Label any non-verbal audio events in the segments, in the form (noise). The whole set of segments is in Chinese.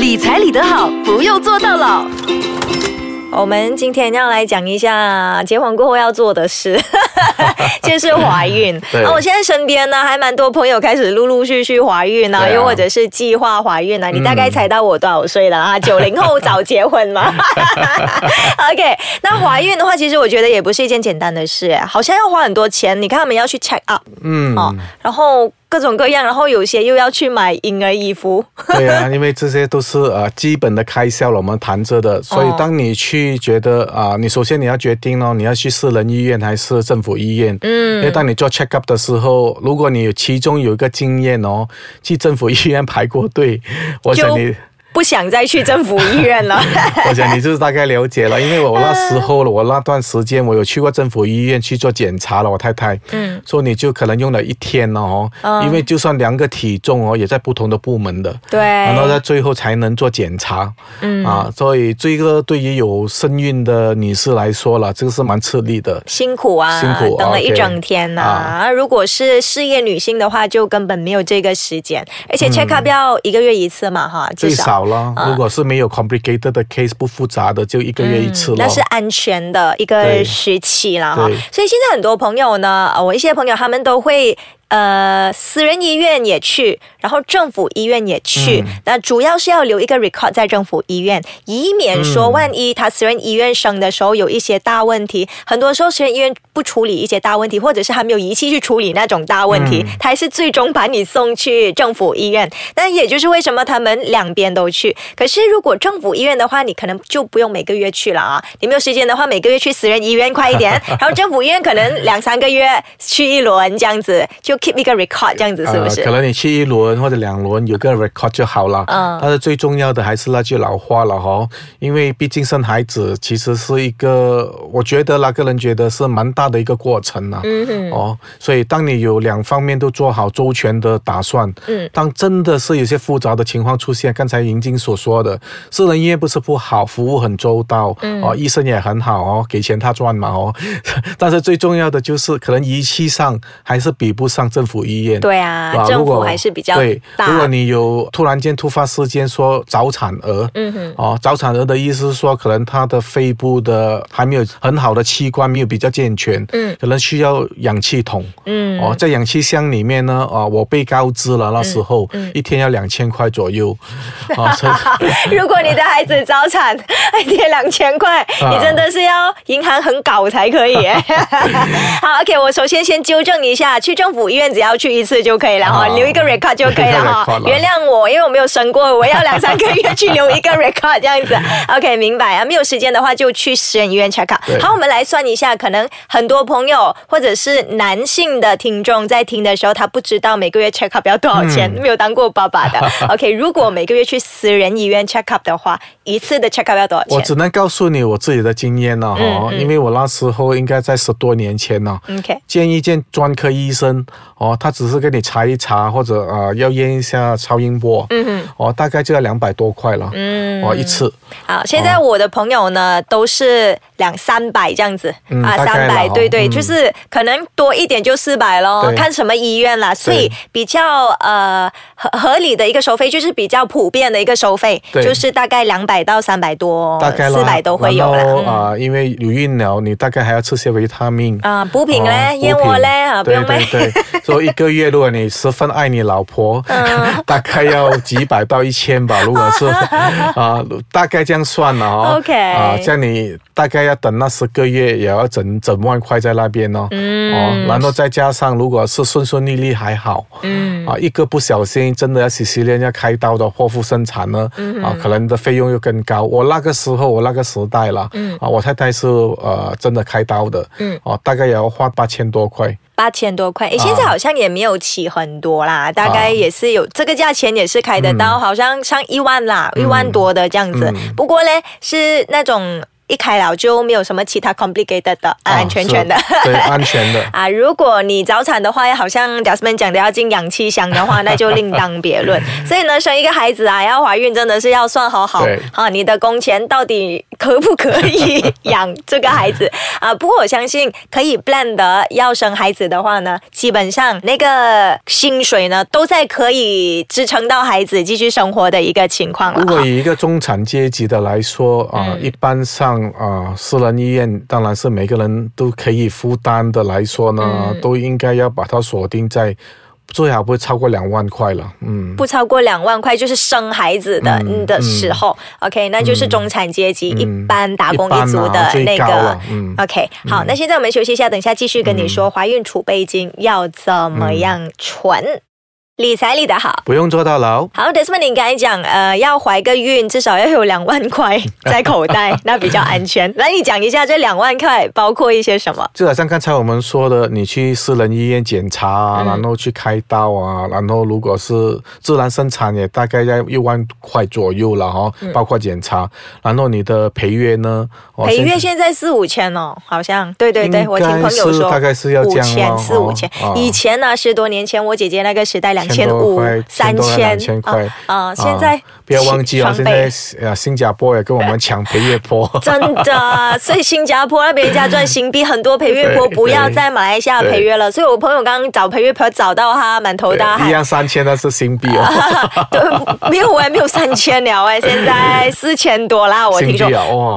理财理得好，不用做到老。我们今天要来讲一下结婚过后要做的事，(laughs) 就是怀孕。(laughs) 对啊，我现在身边呢还蛮多朋友开始陆陆续续怀孕啊，啊又或者是计划怀孕啊。你大概猜到我多少岁了啊？(laughs) 九零后早结婚嘛。OK，那怀孕的话，其实我觉得也不是一件简单的事，好像要花很多钱。你看他们要去 check up 嗯，哦，然后各种各样，然后有些又要去买婴儿衣服。对啊，因为这些都是呃基本的开销了，我们谈着的。所以哦当你去觉得啊、你首先你要决定哦，你要去私人医院还是政府医院。嗯，因为当你做 check up 的时候，如果你有其中有一个经验哦，去政府医院排过队，我想你。不想再去政府医院了。(laughs) 我想你就是大概了解了，因为我那时候我那段时间我有去过政府医院去做检查了，我太太，嗯，所以你就可能用了一天了哦，嗯。因为就算量个体重哦，也在不同的部门的，对，然后在最后才能做检查，嗯。啊，所以这个对于有身孕的女士来说了，这个是蛮吃力的。辛苦啊，辛苦等了一整天呐、啊。如果是事业女性的话，就根本没有这个时间，而且 check up 要一个月一次嘛，哈，最少。如果是没有 complicated 的 case 不复杂的，就一个月一次了。那是安全的一个时期了哈，所以现在很多朋友呢，呃我一些朋友他们都会。呃，私人医院也去，然后政府医院也去，嗯那主要是要留一个 record 在政府医院，以免说嗯万一他私人医院生的时候有一些大问题，很多时候私人医院不处理一些大问题，或者是还没有仪器去处理那种大问题，嗯他还是最终把你送去政府医院。那也就是为什么他们两边都去。可是如果政府医院的话，你可能就不用每个月去了啊。你没有时间的话，每个月去私人医院快一点，(laughs) 然后政府医院可能两三个月去一轮这样子，就 keep 一个 record 这样子，是不是？呃？可能你去一轮或者两轮有个 record 就好了。嗯但是最重要的还是那句老话了哈，因为毕竟生孩子其实是一个，我觉得那个人觉得是蛮大的一个过程呐、嗯哼，哦，所以当你有两方面都做好周全的打算，嗯，当真的是有些复杂的情况出现，刚才银晶所说的，私人医院不是不好，服务很周到，嗯哦，医生也很好哦，给钱他赚嘛哦，(laughs) 但是最重要的就是可能仪器上还是比不上政府医院，对啊，政府还是比较对，如果你有突然间突发事件说早产儿，嗯哼，哦，早产儿的意思是说，可能他的肺部的还没有很好的器官没有比较健全，嗯。可能需要氧气筒，嗯，哦，在氧气箱里面呢，啊、我被告知了那时候、嗯一天要两千块左右，啊 (laughs) (laughs) 如果你的孩子早产，(laughs) 一天两千块，啊。你真的是要银行很搞才可以。耶。好，OK，我首先先纠正一下，去政府医院只要去一次就可以了哈，啊留一个 record (laughs) 就可以了哈原谅我，因为我没有生过，我要两三个月去 (laughs) 留一个 record 这样子。(laughs) OK，明白啊。没有时间的话，就去私人医院 check out。好，我们来算一下，可能很多朋友或者是男性的听众在听的时候，他不知道每个月 check up 要多少钱，嗯没有当过爸爸的。OK，如果每个月去私人医院 check up 的话，一次的 check up 要多少钱我只能告诉你我自己的经验了哈、嗯嗯因为我那时候应该在十多年前呢。？OK，见一见专科医生哦，他只是给你查一查，或者呃要验一下超音波，嗯哼，哦，大概就要两百多块了，嗯。哦一次，好，现在我的朋友呢都是两三百这样子、啊，嗯啊三百，对对，嗯。就是可能多一点就四百咯，看什么医院啦，所以比较呃合合理的一个收费就是比较普遍的一个收费，对。就是大概两百到三百多，大概啦。四百都会有了。啊、因为有孕了，你大概还要吃些维他命。啊，补品哦嘞，燕窝嘞，啊，不用买对。对，(laughs) 所以一个月，如果你十分爱你老婆，嗯 (laughs) 大概要几百到一千吧。(laughs) 如果是啊、大概这样算了哦。OK 啊，这样你大概要等那十个月，也要整整万块在那边哦。嗯哦，然后再加上如果是顺顺利利还好，嗯啊，一个不小心真的要洗洗脸要开刀的剖腹生产呢，嗯啊，可能的费用又更高。我那个时候，我那个时代了，嗯啊，我太太是呃真的开刀的，嗯哦，大概也要花八千多块。八千多块，诶，现在好像也没有起很多啦，大概也是有这个价钱也是开得到，好像上一万啦，一万多的这样子。嗯。不过呢，是那种一开了就没有什么其他 complicated 的，安安全全的。是对，(laughs) 安全的。啊，如果你早产的话，好像 Jasmine 讲的要进氧气箱的话，那就另当别论。(laughs) 所以呢，生一个孩子啊，要怀孕真的是要算好好好啊，你的工钱到底可不可以养这个孩子啊？不过我相信可以 plan 的要生孩子的话呢，基本上那个薪水呢都在可以支撑到孩子继续生活的一个情况了。如果以一个中产阶级的来说啊、嗯一般上啊、私人医院当然是每个人都可以负担的来说呢，嗯。都应该要把它锁定在最好不会超过两万块了。嗯，不超过两万块，就是生孩子的、嗯的时候、o k 那就是中产阶级、嗯。一般打工一族的那个。嗯。OK，好，那现在我们休息一下，等一下继续跟你说怀孕储备金要怎么样存。理财理得好。不用坐到牢。好，Desmond，你刚才讲，呃，要怀个孕至少要有两万块 (laughs) 在口袋，(laughs) 那比较安全。来，你讲一下这两万块包括一些什么？就好像刚才我们说的，你去私人医院检查啊，嗯然后去开刀啊，然后如果是自然生产，也大概在一万块左右了哈、嗯包括检查。然后你的陪月呢？哦陪月现现在四五千哦，好像对对对，我听朋友说大概是要五千四五千哦。以前呢，十多年前我姐姐那个时代两千五块、三千千块啊啊，现在啊不要忘记哦，现在呃新加坡也跟我们抢培月坡。真的，(laughs) 所以新加坡那边人家赚新币，很多培月婆不要在马来西亚对陪月了。所以我朋友刚刚找培月婆找到他满头大汗一，样三千，那是新币哦。(laughs) 对，没有哎，没有三千了哎，现在 (laughs) 四千多啦，我听说！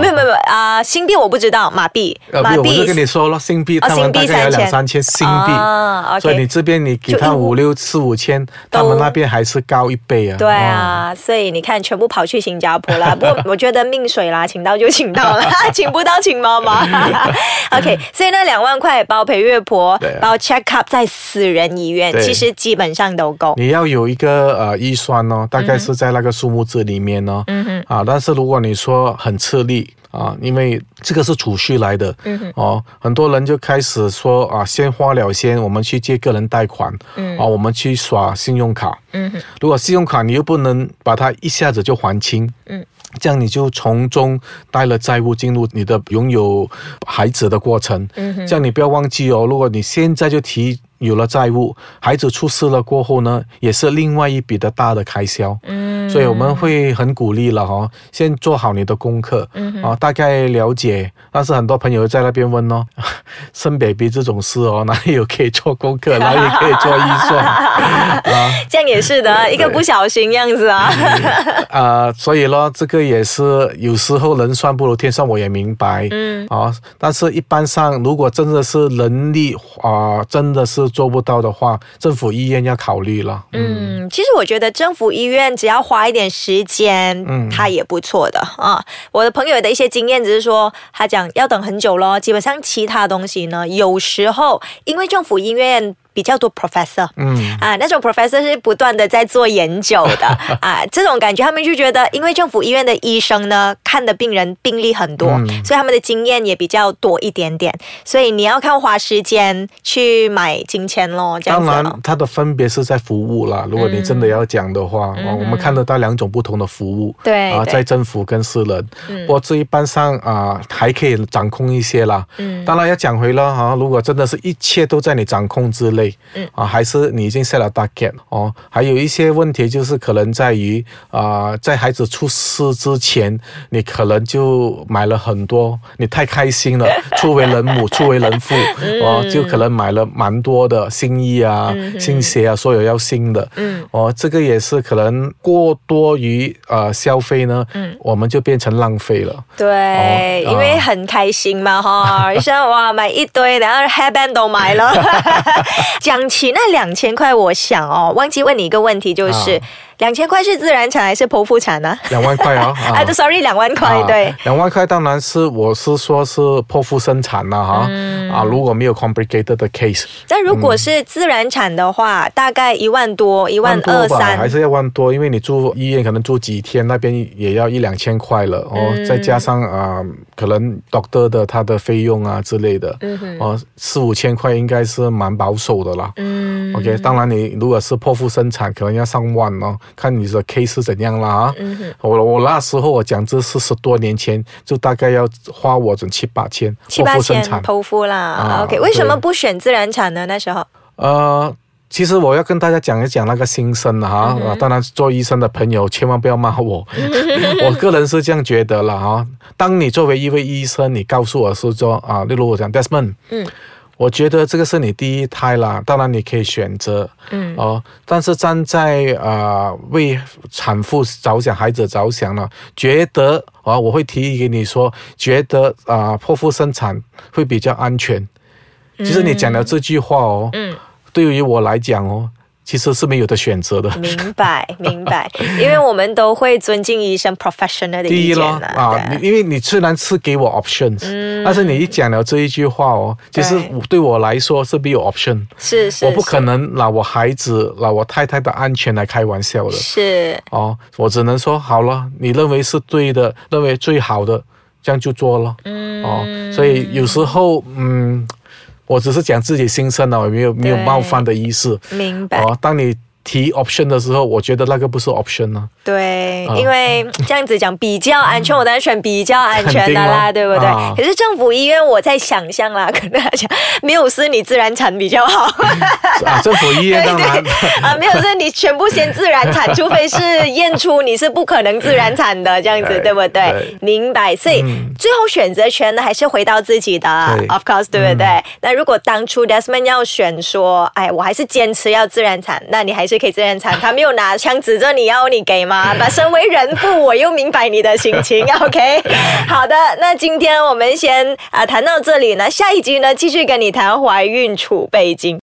没有没有啊，新币我不知道，马币马币就跟你说了，新币哦他们大概有新币两三千新币，啊，OK 所以你这边你给他五六四五千，他们那边还是高一倍啊。对啊，所以你看，全部跑去新加坡了。(laughs) 不过我觉得命水啦，请到就请到了，(laughs) 请不到请妈妈。(laughs) OK，所以那两万块包陪月婆啊，包 check up 在私人医院，其实基本上都够。你要有一个呃预算哦，大概是在那个数目字里面哦。嗯哼，啊，但是如果你说很吃力啊，因为这个是储蓄来的，嗯，哦，很多人就开始说啊，先花了先，我们去借个人贷款，嗯。啊，我们去刷信用卡，嗯，如果信用卡你又不能把它一下子就还清，嗯，这样你就从中带了债务进入你的拥有孩子的过程，嗯这样你不要忘记哦，如果你现在就提有了债务，孩子出事了过后呢，也是另外一笔的大的开销，嗯所以我们会很鼓励了哈、哦，先做好你的功课，嗯啊，大概了解。但是很多朋友在那边问哦，(laughs) 生 baby 这种事哦，(laughs) 哪里有可以做功课，(laughs) 哪里可以做预算啊？这样也是的，一个不小心样子啊。啊，所以咯，这个也是有时候人算不如天算，我也明白。嗯啊，但是一般上，如果真的是能力啊、真的是做不到的话，政府医院要考虑了。嗯，嗯，其实我觉得政府医院只要花一点时间，嗯它也不错的啊。我的朋友的一些经验只是说，他讲要等很久咯。基本上其他东西呢，有时候因为政府医院比较多 professor，嗯啊，那种 professor 是不断的在做研究的 (laughs) 啊，这种感觉他们就觉得，因为政府医院的医生呢看的病人病例很多，嗯所以他们的经验也比较多一点点，所以你要看花时间去买金钱咯，这样子。当然，它的分别是在服务啦。如果你真的要讲的话，我们看得到两种不同的服务。啊，对啊在政府跟私人，嗯不过这一般上啊还可以掌控一些啦。嗯当然要讲回了哈，如果真的是一切都在你掌控之内，嗯。啊，还是你已经 set 了 target 哦，还有一些问题就是可能在于啊，在孩子出世之前，你可能就买了很多，你太开心了，初为人母，(laughs) 初为人父，哦，就可能买了蛮多的新衣啊、新鞋啊，所有要新的，嗯。哦，这个也是可能过多于呃消费呢，嗯。我们就变成浪费了。对，哦因为很开心嘛哈，(laughs) 像哇买一堆，然后 hairband 都买了。(laughs) 讲起那两千块，我想哦，忘记问你一个问题，就是两千块是自然产还是剖腹产呢？两万块哦，(laughs) 啊，对，sorry，两万块，对。两万块当然是我是说是剖腹生产了哈，嗯啊，如果没有 complicated 的 case，但如果是自然产的话，大概一万多，一万多二三。吧还是要万多，因为你住医院可能住几天，那边也要一两千块了哦，嗯再加上啊、可能 doctor 的他的费用啊之类的，哦，四五千块应该是蛮保守的啦。嗯 OK，当然你如果是剖腹生产，可能要上万哦，看你的 case 是怎样啦啊。嗯哼，我我那时候我讲这是十多年前，就大概要花我整七八千剖七八千腹生产。剖腹啦。啊 OK，为什么不选自然产呢？那时候呃，其实我要跟大家讲一讲那个心声哈、啊，当然做医生的朋友千万不要骂我，(laughs) 我个人是这样觉得了哈、当你作为一位医生，你告诉我是说啊，例如我讲 Desmond，嗯。我觉得这个是你第一胎啦，当然你可以选择，嗯。哦，但是站在呃为产妇着想、孩子着想呢，觉得啊、我会提议给你说，觉得啊、剖腹生产会比较安全。其实你讲的这句话哦，嗯。对于我来讲哦，其实是没有的选择的。明白明白，因为我们都会尊敬医生 professional 的第一意见咯啊，啊，因为你虽然是给我 options，、但是你一讲了这一句话哦，其实对。对我来说是没有 option。是是，我不可能拿我孩子、拿我太太的安全来开玩笑的。是。哦，我只能说好了，你认为是对的，认为最好的，这样就做了。嗯。哦，所以有时候嗯，我只是讲自己心声了，我没有没有冒犯的意思。明白。哦，当你提 option 的时候，我觉得那个不是 option 呢、对，啊因为 (laughs) 这样子讲比较安全，我当然选比较安全的啦，对不对？啊可是政府医院，我在想象啦，可能讲 (laughs) 没有事，你自然产比较好。(laughs) 啊，政府医院当然啊，没有事，你全部先自然产，除非是验出你是不可能自然产的，这样子，对对不对？对明白。所以、嗯最后选择权呢，还是回到自己的，of course，对不对？那如果当初 Desmond 要选说，哎，我还是坚持要自然产，那你还是可以自然产，他没有拿枪指着你要你给吗？(laughs) 那身为人父，我又明白你的心情，(laughs) OK？好的，那今天我们先啊谈到这里呢，下一集呢继续跟你谈怀孕储备金。